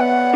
Bye.